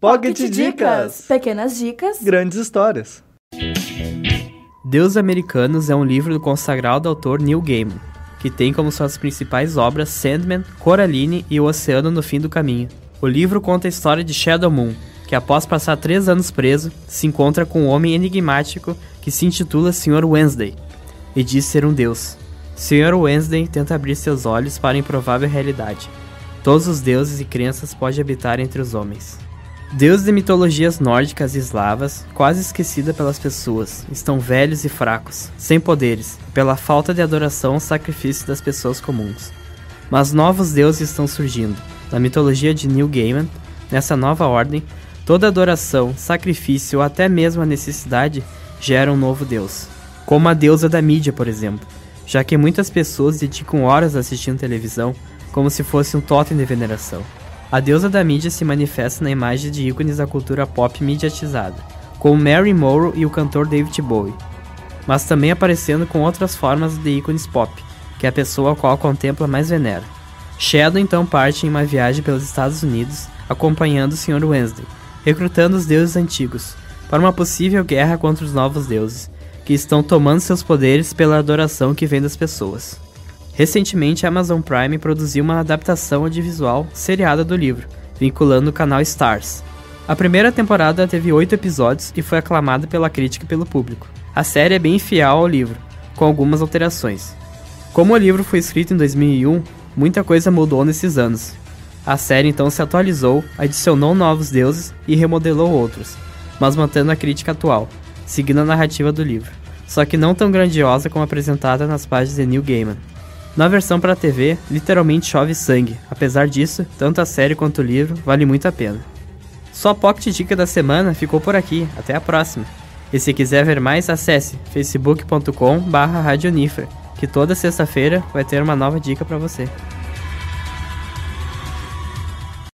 Pocket Dicas! Pequenas dicas. Grandes histórias. Deus Americanos é um livro do consagrado autor Neil Gaiman, que tem como suas principais obras Sandman, Coraline e O Oceano no Fim do Caminho. O livro conta a história de Shadow Moon, que após passar três anos preso, se encontra com um homem enigmático que se intitula Sr. Wednesday e diz ser um deus. Sr. Wednesday tenta abrir seus olhos para a improvável realidade. Todos os deuses e crenças podem habitar entre os homens. Deuses de mitologias nórdicas e eslavas, quase esquecida pelas pessoas, estão velhos e fracos, sem poderes, pela falta de adoração e sacrifício das pessoas comuns. Mas novos deuses estão surgindo. Na mitologia de Neil Gaiman, nessa nova ordem, toda adoração, sacrifício ou até mesmo a necessidade gera um novo deus. Como a deusa da mídia, por exemplo, já que muitas pessoas dedicam horas assistindo televisão como se fosse um totem de veneração. A deusa da mídia se manifesta na imagem de ícones da cultura pop mediatizada, como Mary Monroe e o cantor David Bowie, mas também aparecendo com outras formas de ícones pop, que é a pessoa a qual contempla mais venera. Shadow então parte em uma viagem pelos Estados Unidos, acompanhando o Sr. Wednesday, recrutando os deuses antigos, para uma possível guerra contra os novos deuses, que estão tomando seus poderes pela adoração que vem das pessoas. Recentemente, a Amazon Prime produziu uma adaptação audiovisual seriada do livro, vinculando o canal Stars. A primeira temporada teve oito episódios e foi aclamada pela crítica e pelo público. A série é bem fiel ao livro, com algumas alterações. Como o livro foi escrito em 2001, muita coisa mudou nesses anos. A série então se atualizou, adicionou novos deuses e remodelou outros, mas mantendo a crítica atual, seguindo a narrativa do livro, só que não tão grandiosa como apresentada nas páginas de Neil Gaiman. Na versão para TV, literalmente chove sangue. Apesar disso, tanto a série quanto o livro vale muito a pena. Sua Pocket Dica da semana ficou por aqui. Até a próxima. E se quiser ver mais, acesse facebook.com/radionifra, que toda sexta-feira vai ter uma nova dica para você.